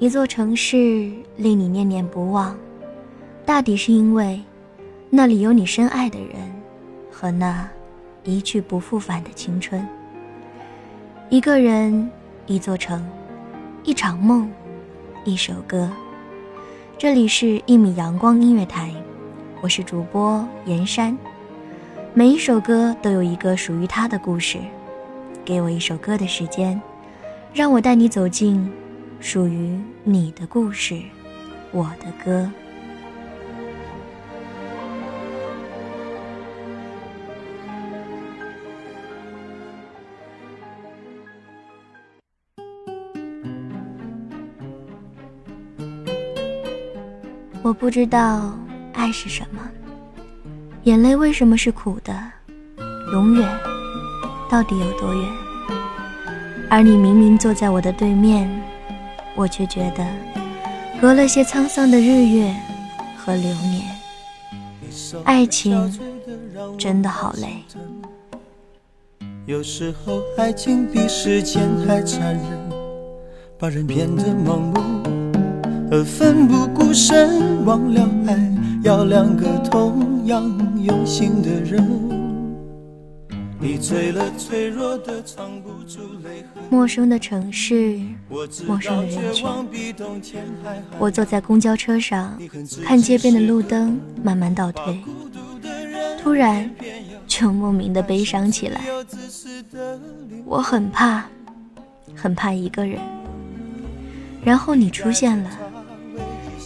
一座城市令你念念不忘，大抵是因为那里有你深爱的人和那一去不复返的青春。一个人，一座城，一场梦，一首歌。这里是一米阳光音乐台，我是主播严山。每一首歌都有一个属于它的故事。给我一首歌的时间，让我带你走进。属于你的故事，我的歌。我不知道爱是什么，眼泪为什么是苦的，永远到底有多远？而你明明坐在我的对面。我却觉得，隔了些沧桑的日月和流年，爱情真的好累。有时候，爱情比时间还残忍，把人变得盲目，而奋不顾身。忘了爱，要两个同样用心的人。陌生的城市，陌生的人群。我坐在公交车上，看街边的路灯慢慢倒退，突然就莫名的悲伤起来。我很怕，很怕一个人。然后你出现了，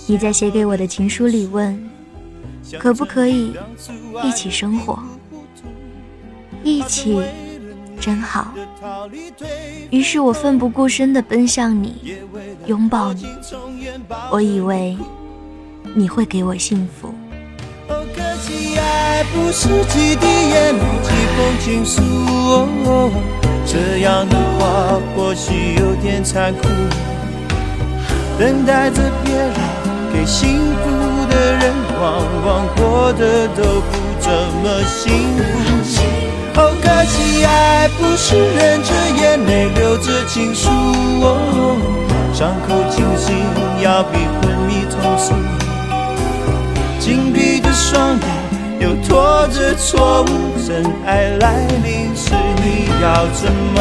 你在写给我的情书里问，可不可以一起生活？一起真好。于是我奋不顾身地奔向你，拥抱你。我以为你会给我幸福。爱不是几滴眼泪，几封情书。这样的话或许有点残酷。等待着别人给幸福的人，往往过得都不怎么幸福。好可惜，爱不是忍着眼泪，留着情书。伤口清醒，要比昏迷痛楚。紧闭的双眼，又拖着错误。真爱来临时，你要怎么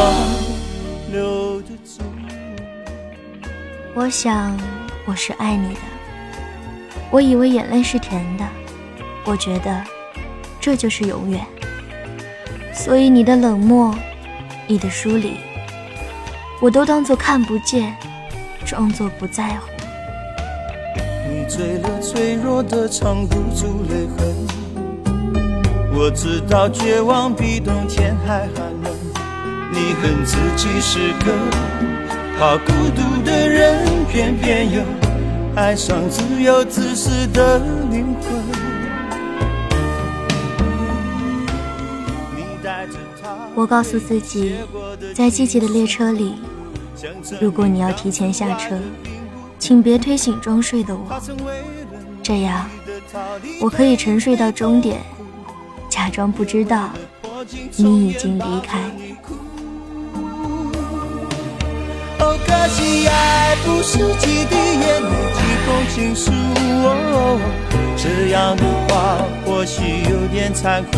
留得住？我想，我是爱你的。我以为眼泪是甜的，我觉得这就是永远。所以你的冷漠，你的疏离，我都当作看不见，装作不在乎。你醉了，脆弱的藏不住泪痕。我知道绝望比冬天还寒冷。你恨自己是个怕孤独的人，偏偏又爱上自由自私的灵魂。我告诉自己，在季节的列车里，如果你要提前下车，请别推醒装睡的我，这样我可以沉睡到终点，假装不知道你已经离开。哦，可惜爱不是几滴眼泪，几封情书，这样的话或许有点残酷。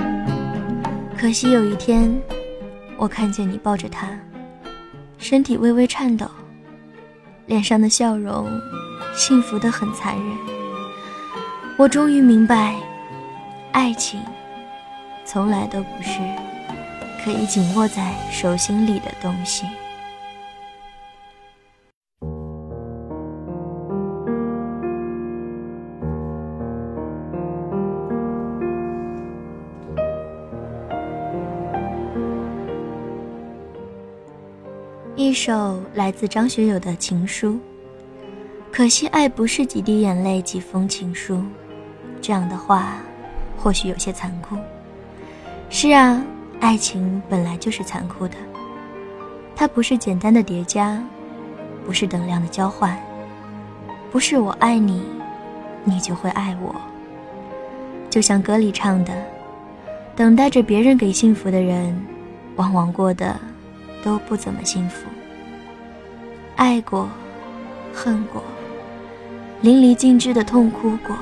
可惜有一天，我看见你抱着他，身体微微颤抖，脸上的笑容幸福的很残忍。我终于明白，爱情从来都不是可以紧握在手心里的东西。一首来自张学友的情书。可惜爱不是几滴眼泪几封情书，这样的话，或许有些残酷。是啊，爱情本来就是残酷的，它不是简单的叠加，不是等量的交换，不是我爱你，你就会爱我。就像歌里唱的，等待着别人给幸福的人，往往过得都不怎么幸福。爱过，恨过，淋漓尽致的痛哭过，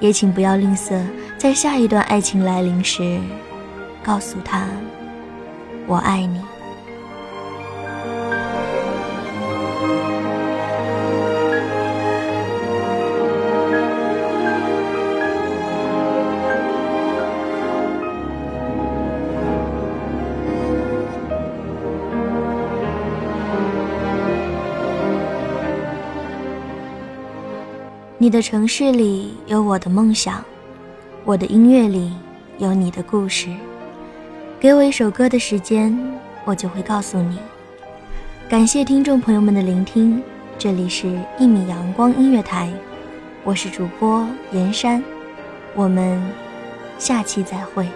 也请不要吝啬，在下一段爱情来临时，告诉他，我爱你。你的城市里有我的梦想，我的音乐里有你的故事。给我一首歌的时间，我就会告诉你。感谢听众朋友们的聆听，这里是《一米阳光音乐台》，我是主播严山，我们下期再会。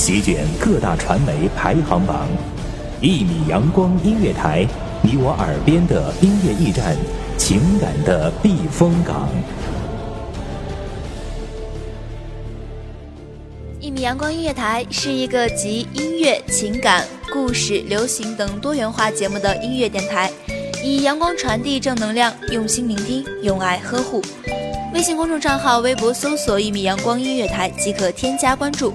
席卷各大传媒排行榜，一米阳光音乐台，你我耳边的音乐驿站，情感的避风港。一米阳光音乐台是一个集音乐、情感、故事、流行等多元化节目的音乐电台，以阳光传递正能量，用心聆听，用爱呵护。微信公众账号、微博搜索“一米阳光音乐台”即可添加关注。